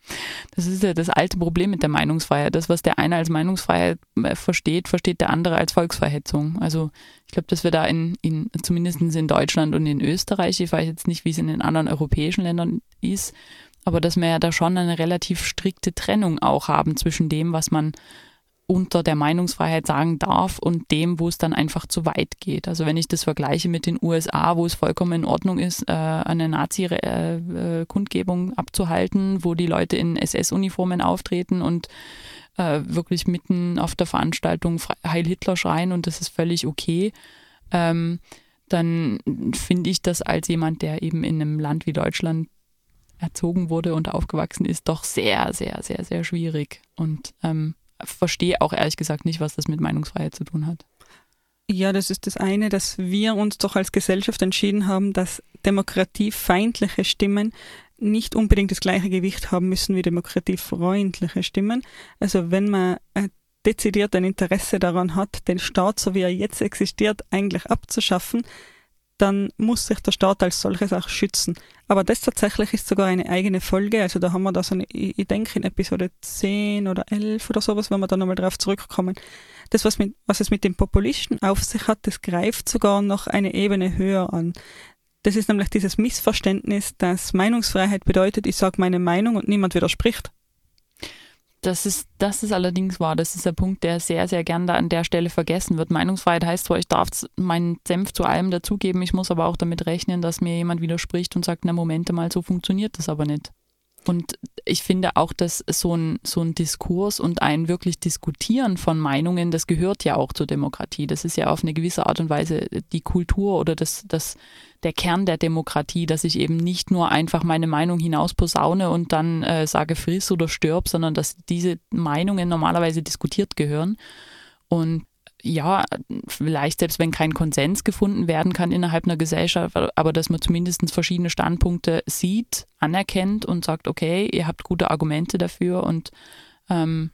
Das ist ja das alte Problem mit der Meinungsfreiheit. Das, was der eine als Meinungsfreiheit äh, versteht, versteht der andere als Volksverhetzung. Also ich glaube, dass wir da in, in zumindest in Deutschland und in Österreich, ich weiß jetzt nicht, wie es in den anderen europäischen Ländern ist, aber dass wir ja da schon eine relativ strikte Trennung auch haben zwischen dem, was man unter der Meinungsfreiheit sagen darf und dem, wo es dann einfach zu weit geht. Also wenn ich das vergleiche mit den USA, wo es vollkommen in Ordnung ist, äh, eine Nazi-Kundgebung äh, abzuhalten, wo die Leute in SS-Uniformen auftreten und äh, wirklich mitten auf der Veranstaltung Heil Hitler schreien und das ist völlig okay, ähm, dann finde ich das als jemand, der eben in einem Land wie Deutschland erzogen wurde und aufgewachsen ist, doch sehr, sehr, sehr, sehr schwierig. Und ähm, verstehe auch ehrlich gesagt nicht, was das mit Meinungsfreiheit zu tun hat. Ja, das ist das eine, dass wir uns doch als Gesellschaft entschieden haben, dass demokratiefeindliche Stimmen nicht unbedingt das gleiche Gewicht haben müssen wie demokratiefreundliche Stimmen. Also wenn man dezidiert ein Interesse daran hat, den Staat, so wie er jetzt existiert, eigentlich abzuschaffen, dann muss sich der Staat als solches auch schützen. Aber das tatsächlich ist sogar eine eigene Folge. Also da haben wir da so eine, ich denke in Episode 10 oder 11 oder sowas, wenn wir da nochmal drauf zurückkommen. Das, was, mit, was es mit den Populisten auf sich hat, das greift sogar noch eine Ebene höher an. Das ist nämlich dieses Missverständnis, dass Meinungsfreiheit bedeutet, ich sage meine Meinung und niemand widerspricht. Das ist, das ist allerdings wahr. Das ist der Punkt, der sehr, sehr gern da an der Stelle vergessen wird. Meinungsfreiheit heißt zwar, ich darf meinen Senf zu allem dazugeben, ich muss aber auch damit rechnen, dass mir jemand widerspricht und sagt, na Momente mal, so funktioniert das aber nicht. Und ich finde auch, dass so ein, so ein Diskurs und ein wirklich Diskutieren von Meinungen, das gehört ja auch zur Demokratie. Das ist ja auf eine gewisse Art und Weise die Kultur oder das, das, der Kern der Demokratie, dass ich eben nicht nur einfach meine Meinung hinaus posaune und dann äh, sage friss oder stirb, sondern dass diese Meinungen normalerweise diskutiert gehören. Und ja, vielleicht selbst wenn kein Konsens gefunden werden kann innerhalb einer Gesellschaft, aber dass man zumindest verschiedene Standpunkte sieht, anerkennt und sagt, okay, ihr habt gute Argumente dafür und ähm,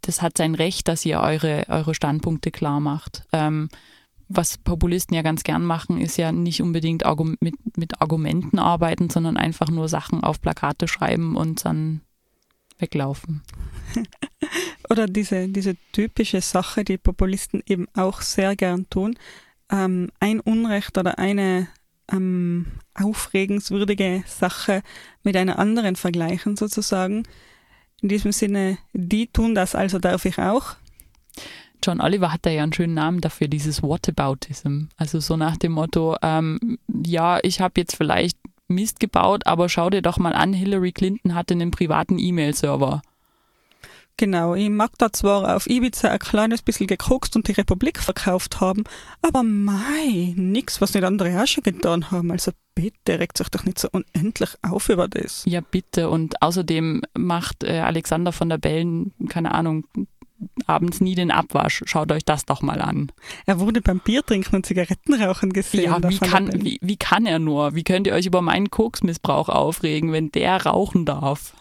das hat sein Recht, dass ihr eure, eure Standpunkte klar macht. Ähm, was Populisten ja ganz gern machen, ist ja nicht unbedingt mit, mit Argumenten arbeiten, sondern einfach nur Sachen auf Plakate schreiben und dann weglaufen. Oder diese, diese typische Sache, die Populisten eben auch sehr gern tun. Ähm, ein Unrecht oder eine ähm, aufregenswürdige Sache mit einer anderen vergleichen, sozusagen. In diesem Sinne, die tun das, also darf ich auch. John Oliver hat da ja einen schönen Namen dafür, dieses Whataboutism. Also so nach dem Motto, ähm, ja, ich habe jetzt vielleicht Mist gebaut, aber schau dir doch mal an, Hillary Clinton hatte einen privaten E-Mail-Server. Genau, ich mag da zwar auf Ibiza ein kleines bisschen gekokst und die Republik verkauft haben, aber mei, nix, was nicht andere auch schon getan haben. Also bitte, regt sich doch nicht so unendlich auf über das. Ja, bitte. Und außerdem macht äh, Alexander von der Bellen, keine Ahnung, abends nie den Abwasch. Schaut euch das doch mal an. Er wurde beim Biertrinken und Zigarettenrauchen gesehen. Ja, wie kann, wie, wie kann er nur? Wie könnt ihr euch über meinen Koksmissbrauch aufregen, wenn der rauchen darf?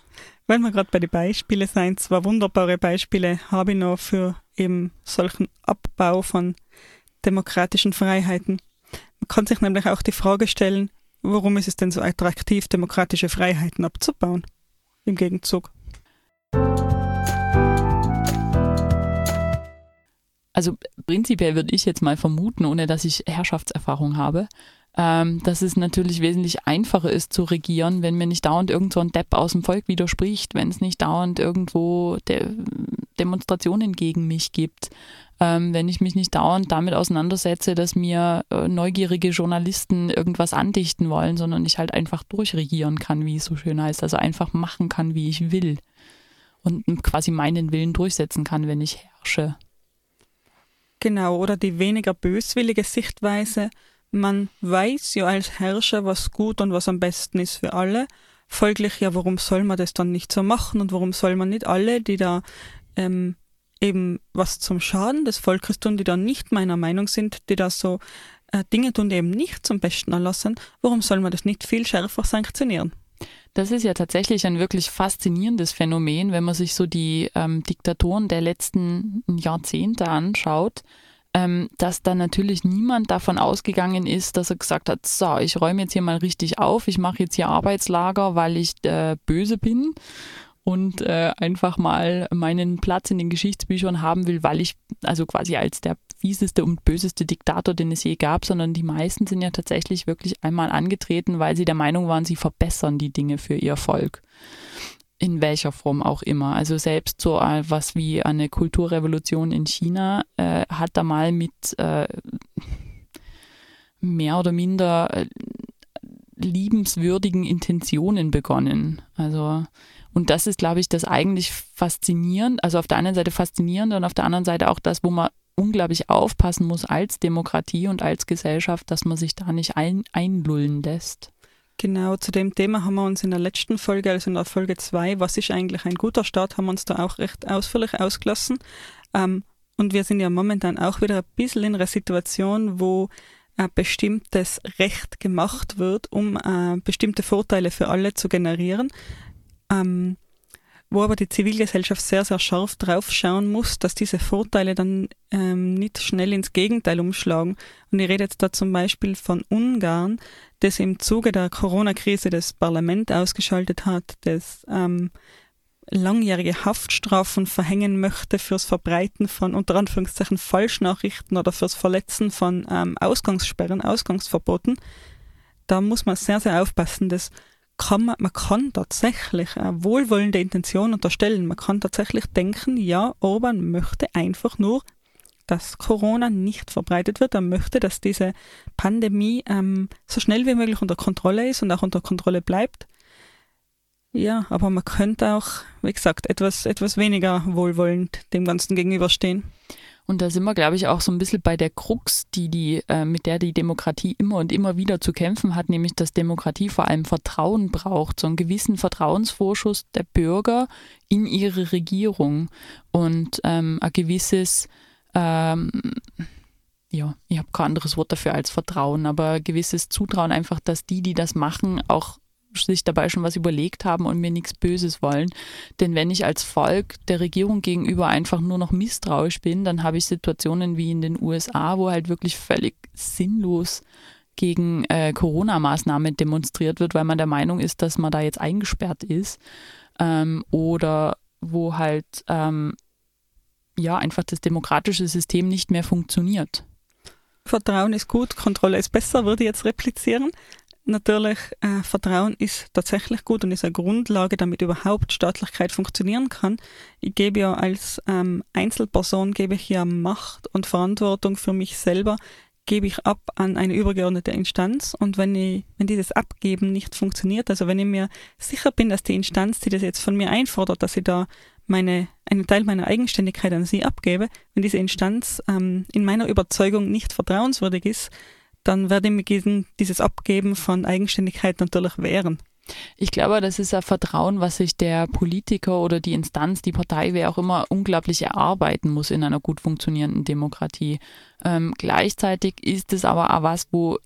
Weil wir gerade bei den Beispielen sein, zwei wunderbare Beispiele habe ich noch für eben solchen Abbau von demokratischen Freiheiten. Man kann sich nämlich auch die Frage stellen, warum ist es denn so attraktiv, demokratische Freiheiten abzubauen? Im Gegenzug. Also prinzipiell würde ich jetzt mal vermuten, ohne dass ich Herrschaftserfahrung habe, ähm, dass es natürlich wesentlich einfacher ist zu regieren, wenn mir nicht dauernd irgend so ein Depp aus dem Volk widerspricht, wenn es nicht dauernd irgendwo De Demonstrationen gegen mich gibt, ähm, wenn ich mich nicht dauernd damit auseinandersetze, dass mir äh, neugierige Journalisten irgendwas andichten wollen, sondern ich halt einfach durchregieren kann, wie es so schön heißt, also einfach machen kann, wie ich will und quasi meinen Willen durchsetzen kann, wenn ich herrsche. Genau, oder die weniger böswillige Sichtweise, man weiß ja als Herrscher, was gut und was am besten ist für alle. Folglich ja, warum soll man das dann nicht so machen und warum soll man nicht alle, die da ähm, eben was zum Schaden des Volkes tun, die da nicht meiner Meinung sind, die da so äh, Dinge tun, die eben nicht zum Besten erlassen, warum soll man das nicht viel schärfer sanktionieren? Das ist ja tatsächlich ein wirklich faszinierendes Phänomen, wenn man sich so die ähm, Diktatoren der letzten Jahrzehnte anschaut ähm, dass da natürlich niemand davon ausgegangen ist, dass er gesagt hat, so, ich räume jetzt hier mal richtig auf, ich mache jetzt hier Arbeitslager, weil ich äh, böse bin und äh, einfach mal meinen Platz in den Geschichtsbüchern haben will, weil ich also quasi als der fieseste und böseste Diktator, den es je gab, sondern die meisten sind ja tatsächlich wirklich einmal angetreten, weil sie der Meinung waren, sie verbessern die Dinge für ihr Volk. In welcher Form auch immer. Also selbst so äh, was wie eine Kulturrevolution in China äh, hat da mal mit äh, mehr oder minder äh, liebenswürdigen Intentionen begonnen. Also und das ist, glaube ich, das eigentlich faszinierend, also auf der einen Seite faszinierend und auf der anderen Seite auch das, wo man unglaublich aufpassen muss als Demokratie und als Gesellschaft, dass man sich da nicht ein, einlullen lässt. Genau, zu dem Thema haben wir uns in der letzten Folge, also in der Folge 2, was ist eigentlich ein guter Staat, haben wir uns da auch recht ausführlich ausgelassen. Ähm, und wir sind ja momentan auch wieder ein bisschen in einer Situation, wo ein bestimmtes Recht gemacht wird, um äh, bestimmte Vorteile für alle zu generieren. Ähm, wo aber die Zivilgesellschaft sehr, sehr scharf drauf schauen muss, dass diese Vorteile dann ähm, nicht schnell ins Gegenteil umschlagen. Und ich rede jetzt da zum Beispiel von Ungarn, das im Zuge der Corona-Krise das Parlament ausgeschaltet hat, das ähm, langjährige Haftstrafen verhängen möchte fürs Verbreiten von unter Anführungszeichen Falschnachrichten oder fürs Verletzen von ähm, Ausgangssperren, Ausgangsverboten. Da muss man sehr, sehr aufpassen. Das kann man, man kann tatsächlich eine wohlwollende Intention unterstellen. Man kann tatsächlich denken, ja, Orban möchte einfach nur, dass Corona nicht verbreitet wird. Er möchte, dass diese Pandemie ähm, so schnell wie möglich unter Kontrolle ist und auch unter Kontrolle bleibt. Ja, aber man könnte auch, wie gesagt, etwas, etwas weniger wohlwollend dem Ganzen gegenüberstehen. Und da sind wir, glaube ich, auch so ein bisschen bei der Krux, die die, äh, mit der die Demokratie immer und immer wieder zu kämpfen hat, nämlich dass Demokratie vor allem Vertrauen braucht, so einen gewissen Vertrauensvorschuss der Bürger in ihre Regierung und ähm, ein gewisses, ähm, ja, ich habe kein anderes Wort dafür als Vertrauen, aber ein gewisses Zutrauen einfach, dass die, die das machen, auch sich dabei schon was überlegt haben und mir nichts Böses wollen. Denn wenn ich als Volk der Regierung gegenüber einfach nur noch misstrauisch bin, dann habe ich Situationen wie in den USA, wo halt wirklich völlig sinnlos gegen äh, Corona-Maßnahmen demonstriert wird, weil man der Meinung ist, dass man da jetzt eingesperrt ist. Ähm, oder wo halt ähm, ja einfach das demokratische System nicht mehr funktioniert. Vertrauen ist gut, Kontrolle ist besser, würde ich jetzt replizieren natürlich, äh, Vertrauen ist tatsächlich gut und ist eine Grundlage, damit überhaupt Staatlichkeit funktionieren kann. Ich gebe ja als ähm, Einzelperson, gebe ich ja Macht und Verantwortung für mich selber, gebe ich ab an eine übergeordnete Instanz und wenn ich, wenn dieses Abgeben nicht funktioniert, also wenn ich mir sicher bin, dass die Instanz, die das jetzt von mir einfordert, dass ich da meine, einen Teil meiner Eigenständigkeit an sie abgebe, wenn diese Instanz ähm, in meiner Überzeugung nicht vertrauenswürdig ist, dann werde ich mir gegen dieses Abgeben von Eigenständigkeit natürlich wehren. Ich glaube, das ist ein Vertrauen, was sich der Politiker oder die Instanz, die Partei, wer auch immer, unglaublich erarbeiten muss in einer gut funktionierenden Demokratie. Ähm, gleichzeitig ist es aber auch was, wo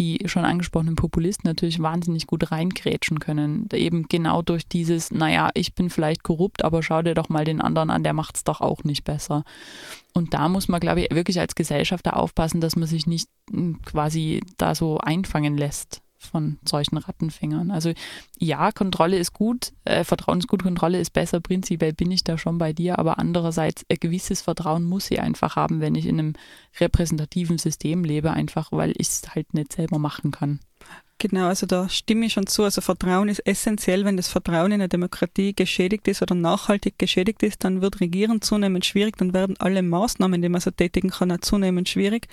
die schon angesprochenen Populisten natürlich wahnsinnig gut reingrätschen können. Eben genau durch dieses, naja, ich bin vielleicht korrupt, aber schau dir doch mal den anderen an, der macht es doch auch nicht besser. Und da muss man, glaube ich, wirklich als Gesellschafter aufpassen, dass man sich nicht hm, quasi da so einfangen lässt von solchen Rattenfängern. Also ja, Kontrolle ist gut, äh, Vertrauen ist gut, Kontrolle ist besser. Prinzipiell bin ich da schon bei dir, aber andererseits ein gewisses Vertrauen muss ich einfach haben, wenn ich in einem repräsentativen System lebe, einfach weil ich es halt nicht selber machen kann. Genau, also da stimme ich schon zu. Also Vertrauen ist essentiell. Wenn das Vertrauen in der Demokratie geschädigt ist oder nachhaltig geschädigt ist, dann wird Regieren zunehmend schwierig, dann werden alle Maßnahmen, die man so tätigen kann, auch zunehmend schwierig.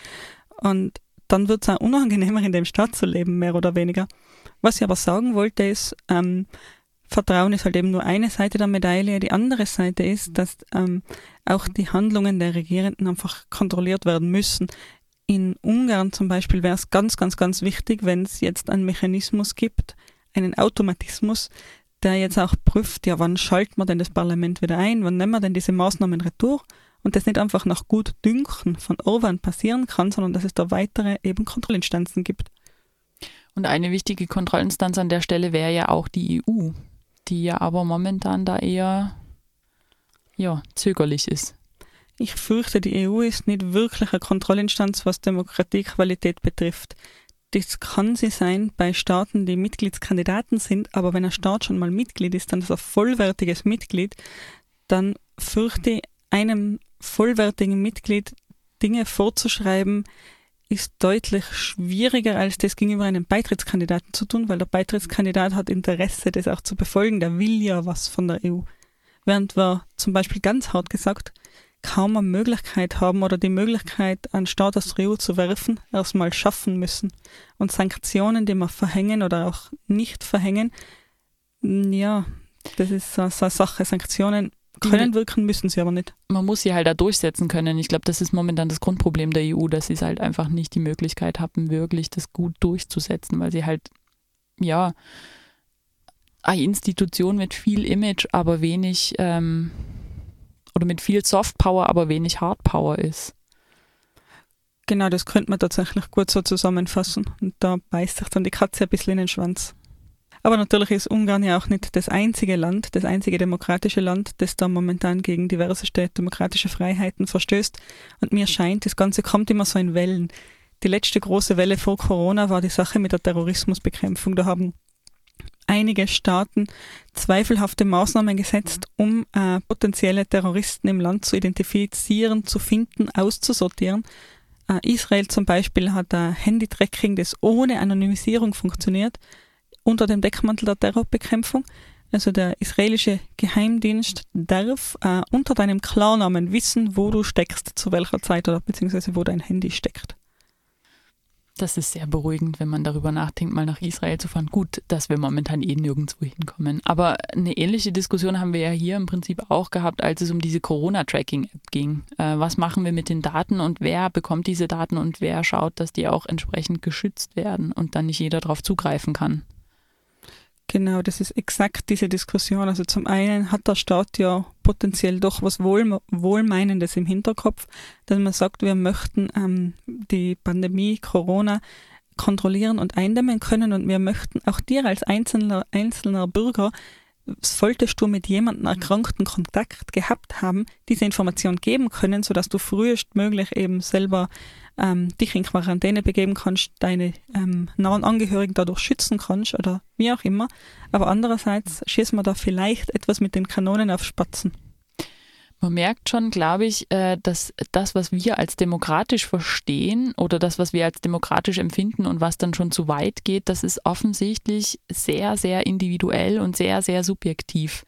Und dann wird es auch unangenehmer, in dem Staat zu leben, mehr oder weniger. Was ich aber sagen wollte, ist, ähm, Vertrauen ist halt eben nur eine Seite der Medaille. Die andere Seite ist, dass ähm, auch die Handlungen der Regierenden einfach kontrolliert werden müssen. In Ungarn zum Beispiel wäre es ganz, ganz, ganz wichtig, wenn es jetzt einen Mechanismus gibt, einen Automatismus, der jetzt auch prüft, ja, wann schalten wir denn das Parlament wieder ein, wann nehmen wir denn diese Maßnahmen retour und das nicht einfach nach gut Dünken von Orban passieren kann, sondern dass es da weitere eben Kontrollinstanzen gibt. Und eine wichtige Kontrollinstanz an der Stelle wäre ja auch die EU, die ja aber momentan da eher ja, zögerlich ist. Ich fürchte, die EU ist nicht wirklich eine Kontrollinstanz, was Demokratiequalität betrifft. Das kann sie sein bei Staaten, die Mitgliedskandidaten sind, aber wenn ein Staat schon mal Mitglied ist, dann ist er vollwertiges Mitglied, dann fürchte ich einem vollwertigen Mitglied Dinge vorzuschreiben, ist deutlich schwieriger, als das gegenüber einem Beitrittskandidaten zu tun, weil der Beitrittskandidat hat Interesse, das auch zu befolgen. Der will ja was von der EU. Während wir zum Beispiel ganz hart gesagt kaum eine Möglichkeit haben oder die Möglichkeit, einen Staat aus der EU zu werfen, erstmal schaffen müssen. Und Sanktionen, die wir verhängen oder auch nicht verhängen, ja, das ist so, eine Sache. Sanktionen können wirken, müssen sie aber nicht. Man muss sie halt da durchsetzen können. Ich glaube, das ist momentan das Grundproblem der EU, dass sie es halt einfach nicht die Möglichkeit haben, wirklich das gut durchzusetzen, weil sie halt, ja, eine Institution mit viel Image, aber wenig, ähm, oder mit viel Softpower, aber wenig Hardpower ist. Genau, das könnte man tatsächlich gut so zusammenfassen. Und da beißt sich dann die Katze ein bisschen in den Schwanz. Aber natürlich ist Ungarn ja auch nicht das einzige Land, das einzige demokratische Land, das da momentan gegen diverseste demokratische Freiheiten verstößt. Und mir scheint, das Ganze kommt immer so in Wellen. Die letzte große Welle vor Corona war die Sache mit der Terrorismusbekämpfung. Da haben einige Staaten zweifelhafte Maßnahmen gesetzt, um äh, potenzielle Terroristen im Land zu identifizieren, zu finden, auszusortieren. Äh, Israel zum Beispiel hat ein Handy-Tracking, das ohne Anonymisierung funktioniert unter dem Deckmantel der Terrorbekämpfung. Also der israelische Geheimdienst darf äh, unter deinem Klarnamen wissen, wo du steckst, zu welcher Zeit oder beziehungsweise wo dein Handy steckt. Das ist sehr beruhigend, wenn man darüber nachdenkt, mal nach Israel zu fahren. Gut, dass wir momentan eh nirgendwo hinkommen. Aber eine ähnliche Diskussion haben wir ja hier im Prinzip auch gehabt, als es um diese Corona-Tracking-App ging. Äh, was machen wir mit den Daten und wer bekommt diese Daten und wer schaut, dass die auch entsprechend geschützt werden und dann nicht jeder darauf zugreifen kann? Genau, das ist exakt diese Diskussion. Also zum einen hat der Staat ja potenziell doch was Wohl, Wohlmeinendes im Hinterkopf, dass man sagt, wir möchten ähm, die Pandemie Corona kontrollieren und eindämmen können und wir möchten auch dir als einzelner, einzelner Bürger solltest du mit jemandem erkrankten Kontakt gehabt haben, diese Information geben können, sodass du frühestmöglich eben selber ähm, dich in Quarantäne begeben kannst, deine ähm, nahen Angehörigen dadurch schützen kannst oder wie auch immer. Aber andererseits schießen wir da vielleicht etwas mit den Kanonen auf Spatzen. Man merkt schon, glaube ich, äh, dass das, was wir als demokratisch verstehen oder das, was wir als demokratisch empfinden und was dann schon zu weit geht, das ist offensichtlich sehr, sehr individuell und sehr, sehr subjektiv.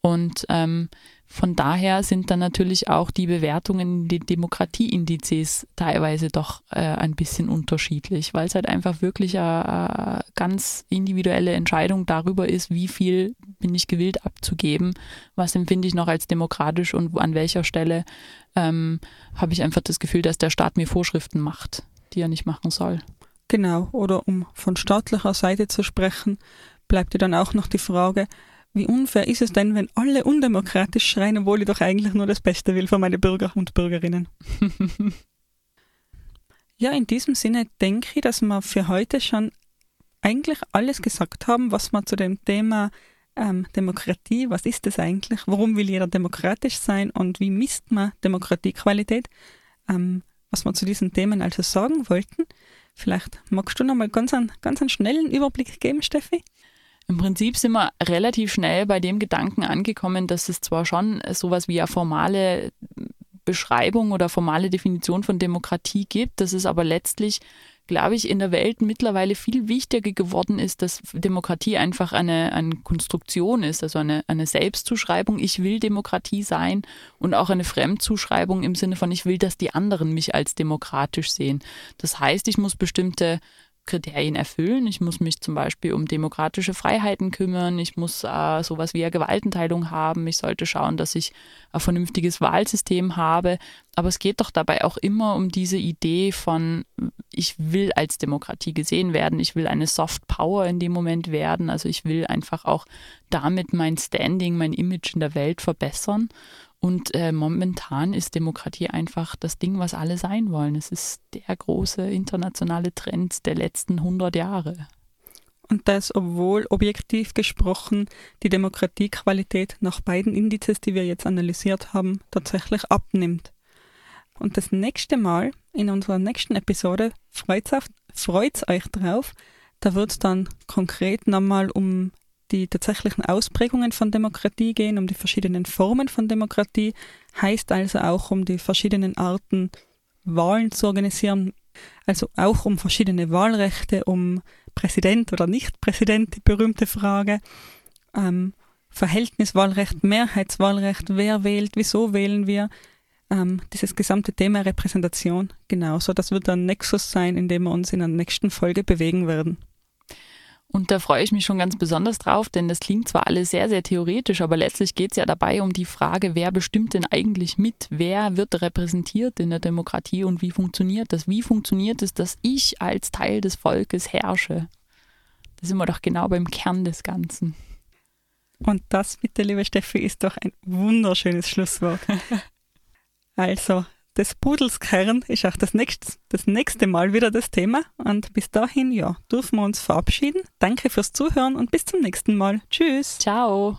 Und ähm, von daher sind dann natürlich auch die Bewertungen, die Demokratieindizes teilweise doch äh, ein bisschen unterschiedlich, weil es halt einfach wirklich eine, ganz individuelle Entscheidung darüber ist, wie viel bin ich gewillt abzugeben, was empfinde ich noch als demokratisch und an welcher Stelle ähm, habe ich einfach das Gefühl, dass der Staat mir Vorschriften macht, die er nicht machen soll. Genau, oder um von staatlicher Seite zu sprechen, bleibt ja dann auch noch die Frage, wie unfair ist es denn, wenn alle undemokratisch schreien, obwohl ich doch eigentlich nur das Beste will für meine Bürger und Bürgerinnen? ja, in diesem Sinne denke ich, dass wir für heute schon eigentlich alles gesagt haben, was wir zu dem Thema ähm, Demokratie, was ist das eigentlich, warum will jeder demokratisch sein und wie misst man Demokratiequalität, ähm, was wir zu diesen Themen also sagen wollten. Vielleicht magst du noch mal ganz einen, ganz einen schnellen Überblick geben, Steffi? Im Prinzip sind wir relativ schnell bei dem Gedanken angekommen, dass es zwar schon sowas wie eine formale Beschreibung oder formale Definition von Demokratie gibt, dass es aber letztlich, glaube ich, in der Welt mittlerweile viel wichtiger geworden ist, dass Demokratie einfach eine, eine Konstruktion ist, also eine, eine Selbstzuschreibung, ich will Demokratie sein und auch eine Fremdzuschreibung im Sinne von, ich will, dass die anderen mich als demokratisch sehen. Das heißt, ich muss bestimmte Kriterien erfüllen. Ich muss mich zum Beispiel um demokratische Freiheiten kümmern. Ich muss äh, sowas wie eine Gewaltenteilung haben. Ich sollte schauen, dass ich ein vernünftiges Wahlsystem habe. Aber es geht doch dabei auch immer um diese Idee von, ich will als Demokratie gesehen werden. Ich will eine Soft Power in dem Moment werden. Also ich will einfach auch damit mein Standing, mein Image in der Welt verbessern. Und äh, momentan ist Demokratie einfach das Ding, was alle sein wollen. Es ist der große internationale Trend der letzten 100 Jahre. Und das, obwohl objektiv gesprochen die Demokratiequalität nach beiden Indizes, die wir jetzt analysiert haben, tatsächlich abnimmt. Und das nächste Mal in unserer nächsten Episode freut es euch drauf. Da wird es dann konkret nochmal um die tatsächlichen Ausprägungen von Demokratie gehen, um die verschiedenen Formen von Demokratie, heißt also auch um die verschiedenen Arten, Wahlen zu organisieren, Also auch um verschiedene Wahlrechte, um Präsident oder Nicht-Präsident, die berühmte Frage. Ähm, Verhältniswahlrecht, Mehrheitswahlrecht, wer wählt, wieso wählen wir. Ähm, dieses gesamte Thema Repräsentation, genauso. Das wird ein Nexus sein, in dem wir uns in der nächsten Folge bewegen werden. Und da freue ich mich schon ganz besonders drauf, denn das klingt zwar alles sehr, sehr theoretisch, aber letztlich geht es ja dabei um die Frage, wer bestimmt denn eigentlich mit? Wer wird repräsentiert in der Demokratie und wie funktioniert das? Wie funktioniert es, dass ich als Teil des Volkes herrsche? Da sind wir doch genau beim Kern des Ganzen. Und das, bitte, liebe Steffi, ist doch ein wunderschönes Schlusswort. also, des Pudels Kern ist auch das nächste, das nächste Mal wieder das Thema. Und bis dahin, ja, dürfen wir uns verabschieden. Danke fürs Zuhören und bis zum nächsten Mal. Tschüss. Ciao.